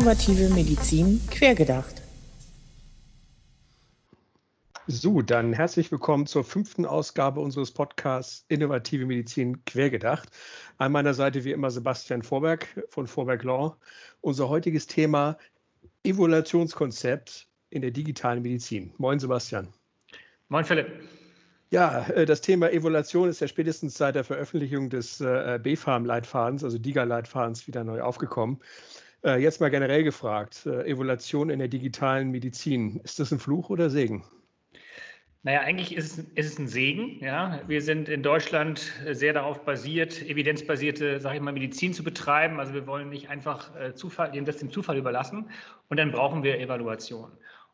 Innovative Medizin quergedacht. So, dann herzlich willkommen zur fünften Ausgabe unseres Podcasts Innovative Medizin quergedacht. An meiner Seite wie immer Sebastian Vorberg von Vorberg Law. Unser heutiges Thema Evaluationskonzept in der digitalen Medizin. Moin Sebastian. Moin Philipp. Ja, äh, das Thema Evaluation ist ja spätestens seit der Veröffentlichung des äh, BfArM-Leitfadens, also DIGA-Leitfadens, wieder neu aufgekommen. Äh, jetzt mal generell gefragt, Evaluation in der digitalen Medizin, ist das ein Fluch oder Segen? Naja, eigentlich ist es, ist es ein Segen. Ja. Wir sind in Deutschland sehr darauf basiert, evidenzbasierte, sage ich mal, Medizin zu betreiben. Also wir wollen nicht einfach Zufall, das dem Zufall überlassen. Und dann brauchen wir Evaluation.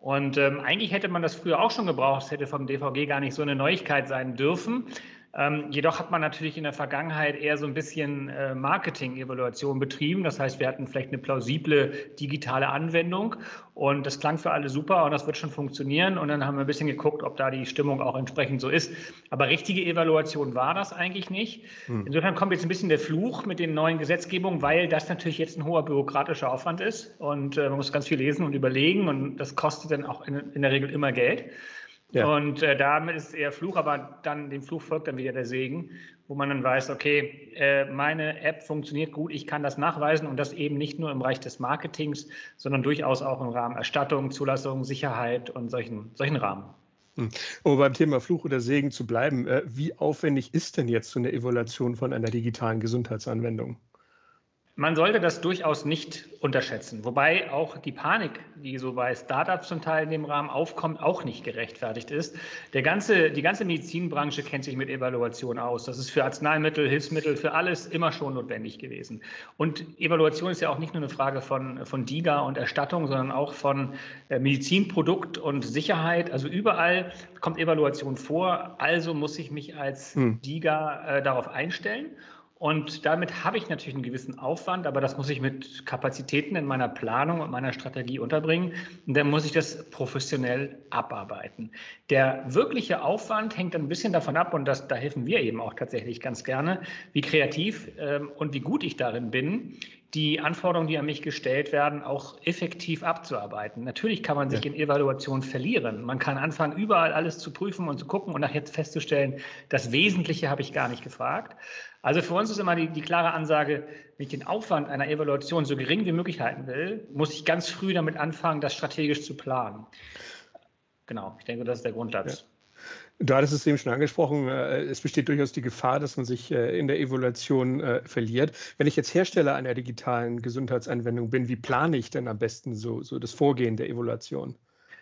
Und ähm, eigentlich hätte man das früher auch schon gebraucht. Es hätte vom DVG gar nicht so eine Neuigkeit sein dürfen. Ähm, jedoch hat man natürlich in der Vergangenheit eher so ein bisschen äh, Marketing-Evaluation betrieben. Das heißt, wir hatten vielleicht eine plausible digitale Anwendung und das klang für alle super und das wird schon funktionieren. Und dann haben wir ein bisschen geguckt, ob da die Stimmung auch entsprechend so ist. Aber richtige Evaluation war das eigentlich nicht. Hm. Insofern kommt jetzt ein bisschen der Fluch mit den neuen Gesetzgebungen, weil das natürlich jetzt ein hoher bürokratischer Aufwand ist und äh, man muss ganz viel lesen und überlegen und das kostet dann auch in, in der Regel immer Geld. Ja. Und äh, damit ist eher Fluch, aber dann dem Fluch folgt dann wieder der Segen, wo man dann weiß, okay, äh, meine App funktioniert gut, ich kann das nachweisen und das eben nicht nur im Bereich des Marketings, sondern durchaus auch im Rahmen Erstattung, Zulassung, Sicherheit und solchen, solchen Rahmen. Hm. Um beim Thema Fluch oder Segen zu bleiben, äh, wie aufwendig ist denn jetzt so eine Evaluation von einer digitalen Gesundheitsanwendung? Man sollte das durchaus nicht unterschätzen, wobei auch die Panik, die so bei Startups zum Teil in dem Rahmen aufkommt, auch nicht gerechtfertigt ist. Der ganze, die ganze Medizinbranche kennt sich mit Evaluation aus. Das ist für Arzneimittel, Hilfsmittel, für alles immer schon notwendig gewesen. Und Evaluation ist ja auch nicht nur eine Frage von, von DIGA und Erstattung, sondern auch von äh, Medizinprodukt und Sicherheit. Also überall kommt Evaluation vor. Also muss ich mich als hm. DIGA äh, darauf einstellen. Und damit habe ich natürlich einen gewissen Aufwand, aber das muss ich mit Kapazitäten in meiner Planung und meiner Strategie unterbringen. Und dann muss ich das professionell abarbeiten. Der wirkliche Aufwand hängt ein bisschen davon ab, und das, da helfen wir eben auch tatsächlich ganz gerne, wie kreativ ähm, und wie gut ich darin bin, die Anforderungen, die an mich gestellt werden, auch effektiv abzuarbeiten. Natürlich kann man sich ja. in Evaluation verlieren. Man kann anfangen, überall alles zu prüfen und zu gucken und nachher festzustellen, das Wesentliche habe ich gar nicht gefragt. Also für uns ist immer die, die klare Ansage, wenn ich den Aufwand einer Evaluation so gering wie möglich halten will, muss ich ganz früh damit anfangen, das strategisch zu planen. Genau, ich denke, das ist der Grundsatz. Ja. Du hattest es eben schon angesprochen, äh, es besteht durchaus die Gefahr, dass man sich äh, in der Evaluation äh, verliert. Wenn ich jetzt Hersteller einer digitalen Gesundheitsanwendung bin, wie plane ich denn am besten so, so das Vorgehen der Evaluation?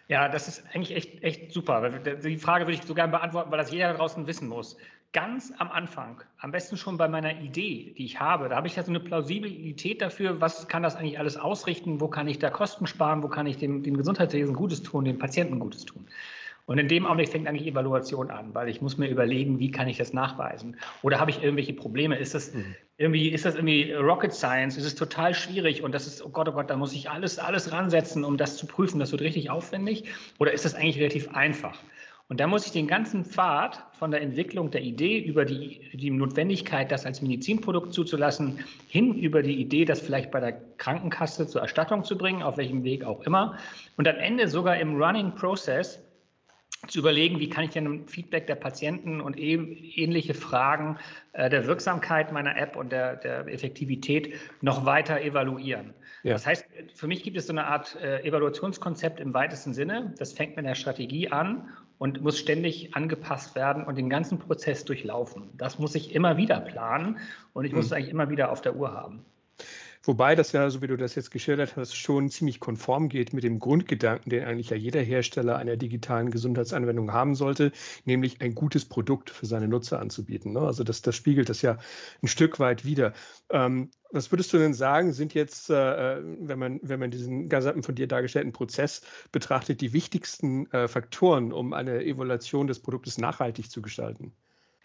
Ja, das ist eigentlich echt, echt super. Die Frage würde ich so gerne beantworten, weil das jeder da draußen wissen muss. Ganz am Anfang, am besten schon bei meiner Idee, die ich habe, da habe ich ja so eine Plausibilität dafür, was kann das eigentlich alles ausrichten, wo kann ich da Kosten sparen, wo kann ich dem, dem Gesundheitswesen Gutes tun, dem Patienten Gutes tun. Und in dem Augenblick fängt eigentlich Evaluation an, weil ich muss mir überlegen, wie kann ich das nachweisen? Oder habe ich irgendwelche Probleme? Ist das mhm. irgendwie, ist das irgendwie Rocket Science? Ist es total schwierig und das ist, oh Gott, oh Gott, da muss ich alles, alles ransetzen, um das zu prüfen. Das wird richtig aufwendig. Oder ist das eigentlich relativ einfach? Und da muss ich den ganzen Pfad von der Entwicklung der Idee über die, die Notwendigkeit, das als Medizinprodukt zuzulassen, hin über die Idee, das vielleicht bei der Krankenkasse zur Erstattung zu bringen, auf welchem Weg auch immer. Und am Ende sogar im Running Process zu überlegen, wie kann ich denn Feedback der Patienten und ähnliche Fragen äh, der Wirksamkeit meiner App und der, der Effektivität noch weiter evaluieren. Ja. Das heißt, für mich gibt es so eine Art äh, Evaluationskonzept im weitesten Sinne. Das fängt mit der Strategie an und muss ständig angepasst werden und den ganzen Prozess durchlaufen. Das muss ich immer wieder planen und ich muss es hm. eigentlich immer wieder auf der Uhr haben. Wobei das ja, so wie du das jetzt geschildert hast, schon ziemlich konform geht mit dem Grundgedanken, den eigentlich ja jeder Hersteller einer digitalen Gesundheitsanwendung haben sollte, nämlich ein gutes Produkt für seine Nutzer anzubieten. Ne? Also das, das spiegelt das ja ein Stück weit wieder. Ähm, was würdest du denn sagen, sind jetzt, äh, wenn, man, wenn man diesen gesamten von dir dargestellten Prozess betrachtet, die wichtigsten äh, Faktoren, um eine Evaluation des Produktes nachhaltig zu gestalten?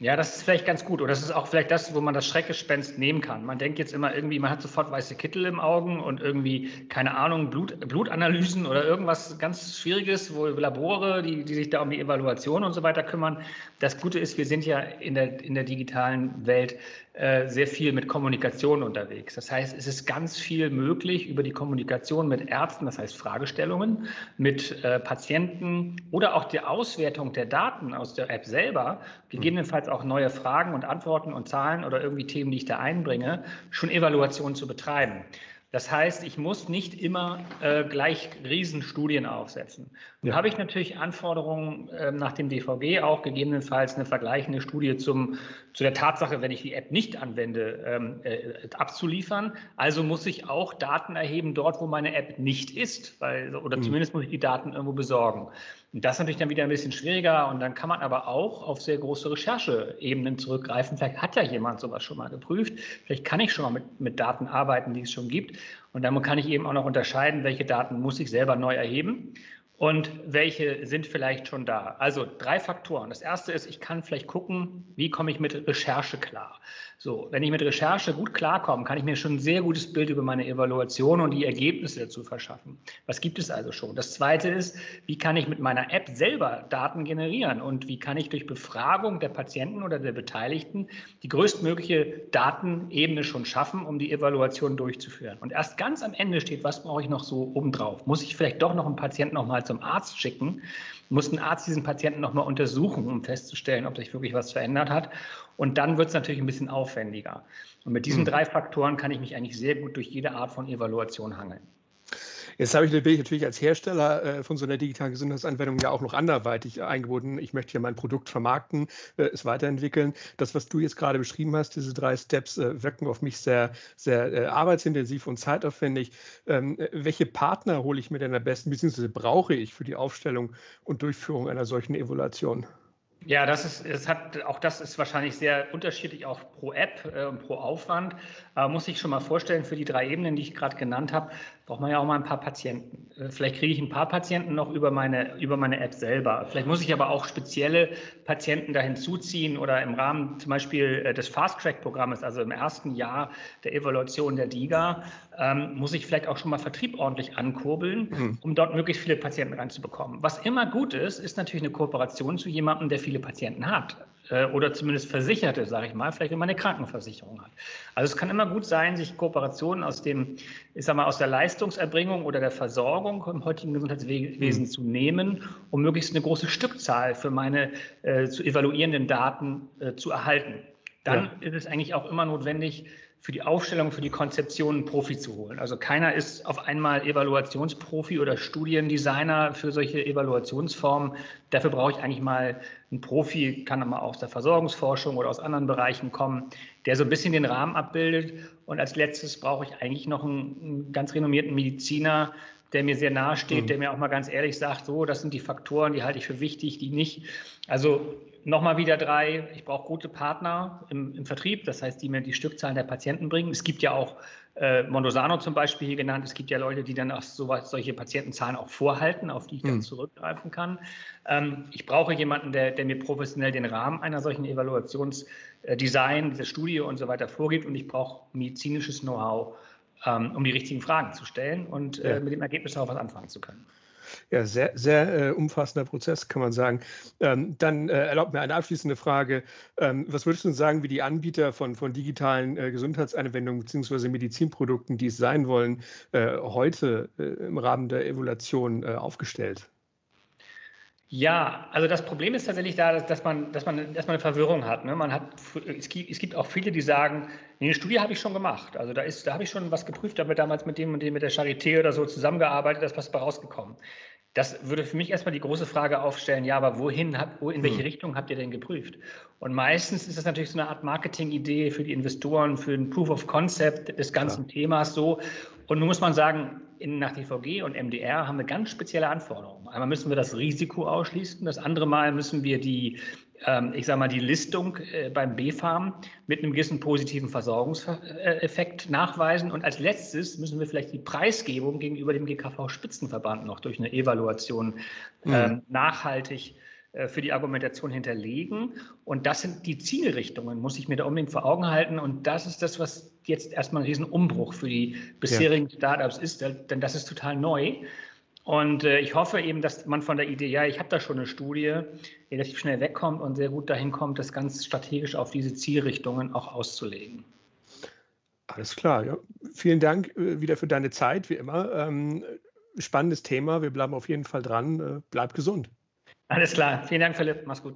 Ja, das ist vielleicht ganz gut. Oder das ist auch vielleicht das, wo man das Schreckgespenst nehmen kann. Man denkt jetzt immer irgendwie, man hat sofort weiße Kittel im Augen und irgendwie, keine Ahnung, Blut, Blutanalysen oder irgendwas ganz Schwieriges, wo Labore, die, die sich da um die Evaluation und so weiter kümmern. Das Gute ist, wir sind ja in der, in der digitalen Welt äh, sehr viel mit Kommunikation unterwegs. Das heißt, es ist ganz viel möglich über die Kommunikation mit Ärzten, das heißt Fragestellungen, mit äh, Patienten oder auch die Auswertung der Daten aus der App selber, gegebenenfalls auch neue Fragen und Antworten und Zahlen oder irgendwie Themen, die ich da einbringe, schon Evaluation zu betreiben. Das heißt, ich muss nicht immer äh, gleich Riesenstudien aufsetzen. Nun ja. habe ich natürlich Anforderungen äh, nach dem DVG, auch gegebenenfalls eine vergleichende Studie zum, zu der Tatsache, wenn ich die App nicht anwende, ähm, äh, abzuliefern. Also muss ich auch Daten erheben dort, wo meine App nicht ist, weil, oder mhm. zumindest muss ich die Daten irgendwo besorgen. Und das ist natürlich dann wieder ein bisschen schwieriger und dann kann man aber auch auf sehr große Rechercheebenen zurückgreifen. Vielleicht hat ja jemand sowas schon mal geprüft. Vielleicht kann ich schon mal mit, mit Daten arbeiten, die es schon gibt. Und dann kann ich eben auch noch unterscheiden, welche Daten muss ich selber neu erheben und welche sind vielleicht schon da. Also drei Faktoren. Das erste ist, ich kann vielleicht gucken, wie komme ich mit Recherche klar. So, wenn ich mit Recherche gut klarkomme, kann ich mir schon ein sehr gutes Bild über meine Evaluation und die Ergebnisse dazu verschaffen. Was gibt es also schon? Das zweite ist, wie kann ich mit meiner App selber Daten generieren und wie kann ich durch Befragung der Patienten oder der Beteiligten die größtmögliche Datenebene schon schaffen, um die Evaluation durchzuführen. Und erst ganz am Ende steht, was brauche ich noch so obendrauf? Muss ich vielleicht doch noch einen Patienten nochmal zum Arzt schicken? Muss ein Arzt diesen Patienten nochmal untersuchen, um festzustellen, ob sich wirklich was verändert hat? Und dann wird es natürlich ein bisschen aufwendiger. Und mit diesen mhm. drei Faktoren kann ich mich eigentlich sehr gut durch jede Art von Evaluation hangeln. Jetzt habe ich natürlich als Hersteller äh, von so einer digitalen Gesundheitsanwendung ja auch noch anderweitig eingebunden. Ich möchte ja mein Produkt vermarkten, äh, es weiterentwickeln. Das, was du jetzt gerade beschrieben hast, diese drei Steps, äh, wirken auf mich sehr, sehr arbeitsintensiv und zeitaufwendig. Ähm, welche Partner hole ich mir denn am besten, beziehungsweise brauche ich für die Aufstellung und Durchführung einer solchen Evaluation? Ja, das ist, es hat, auch das ist wahrscheinlich sehr unterschiedlich, auch pro App äh, und pro Aufwand. Aber muss ich schon mal vorstellen, für die drei Ebenen, die ich gerade genannt habe, braucht man ja auch mal ein paar Patienten. Äh, vielleicht kriege ich ein paar Patienten noch über meine, über meine App selber. Vielleicht muss ich aber auch spezielle Patienten da hinzuziehen oder im Rahmen zum Beispiel äh, des Fast-Track-Programmes, also im ersten Jahr der Evaluation der DIGA, ähm, muss ich vielleicht auch schon mal Vertrieb ordentlich ankurbeln, mhm. um dort möglichst viele Patienten reinzubekommen. Was immer gut ist, ist natürlich eine Kooperation zu jemandem, der viele Patienten hat. Äh, oder zumindest Versicherte, sage ich mal, vielleicht wenn man eine Krankenversicherung hat. Also es kann immer gut sein, sich Kooperationen aus dem, ich sag mal, aus der Leistungserbringung oder der Versorgung im heutigen Gesundheitswesen mhm. zu nehmen, um möglichst eine große Stückzahl für meine äh, zu evaluierenden Daten äh, zu erhalten. Dann ja. ist es eigentlich auch immer notwendig, für die Aufstellung, für die Konzeption einen Profi zu holen. Also keiner ist auf einmal Evaluationsprofi oder Studiendesigner für solche Evaluationsformen. Dafür brauche ich eigentlich mal einen Profi, kann aber auch aus der Versorgungsforschung oder aus anderen Bereichen kommen, der so ein bisschen den Rahmen abbildet. Und als letztes brauche ich eigentlich noch einen, einen ganz renommierten Mediziner, der mir sehr nahe steht, mhm. der mir auch mal ganz ehrlich sagt, so, das sind die Faktoren, die halte ich für wichtig, die nicht. Also nochmal wieder drei, ich brauche gute Partner im, im, Vertrieb, das heißt, die mir die Stückzahlen der Patienten bringen. Es gibt ja auch äh, Mondosano zum Beispiel hier genannt, es gibt ja Leute, die dann auch so, solche Patientenzahlen auch vorhalten, auf die ich dann mhm. zurückgreifen kann. Ähm, ich brauche jemanden, der, der, mir professionell den Rahmen einer solchen Evaluationsdesign, äh, dieser Studie und so weiter vorgibt und ich brauche medizinisches Know-how ähm, um die richtigen Fragen zu stellen und äh, mit dem Ergebnis auch was anfangen zu können. Ja, sehr, sehr äh, umfassender Prozess, kann man sagen. Ähm, dann äh, erlaubt mir eine abschließende Frage. Ähm, was würdest du sagen, wie die Anbieter von, von digitalen äh, Gesundheitsanwendungen bzw. Medizinprodukten, die es sein wollen, äh, heute äh, im Rahmen der Evaluation äh, aufgestellt? Ja, also das Problem ist tatsächlich da, dass man, dass man erstmal eine Verwirrung hat. Ne? Man hat es, gibt, es gibt auch viele, die sagen, nee, eine Studie habe ich schon gemacht. Also da, ist, da habe ich schon was geprüft, da habe damals mit dem und dem mit der Charité oder so zusammengearbeitet, da ist was bei rausgekommen. Das würde für mich erstmal die große Frage aufstellen, ja, aber wohin, in welche hm. Richtung habt ihr denn geprüft? Und meistens ist das natürlich so eine Art Marketingidee für die Investoren, für ein Proof of Concept des ganzen ja. Themas so. Und nun muss man sagen, in, nach DVG und MDR haben wir ganz spezielle Anforderungen. Einmal müssen wir das Risiko ausschließen, das andere Mal müssen wir die, ähm, ich sage mal, die Listung äh, beim B-Farm mit einem gewissen positiven Versorgungseffekt nachweisen. Und als letztes müssen wir vielleicht die Preisgebung gegenüber dem GKV-Spitzenverband noch durch eine Evaluation mhm. ähm, nachhaltig für die Argumentation hinterlegen. Und das sind die Zielrichtungen, muss ich mir da unbedingt vor Augen halten. Und das ist das, was jetzt erstmal ein Riesenumbruch für die bisherigen ja. Startups ist, denn das ist total neu. Und äh, ich hoffe eben, dass man von der Idee, ja, ich habe da schon eine Studie, relativ schnell wegkommt und sehr gut dahin kommt, das ganz strategisch auf diese Zielrichtungen auch auszulegen. Alles klar. Ja. Vielen Dank äh, wieder für deine Zeit, wie immer. Ähm, spannendes Thema. Wir bleiben auf jeden Fall dran. Äh, bleib gesund. Alles klar. Vielen Dank, Philipp. Mach's gut.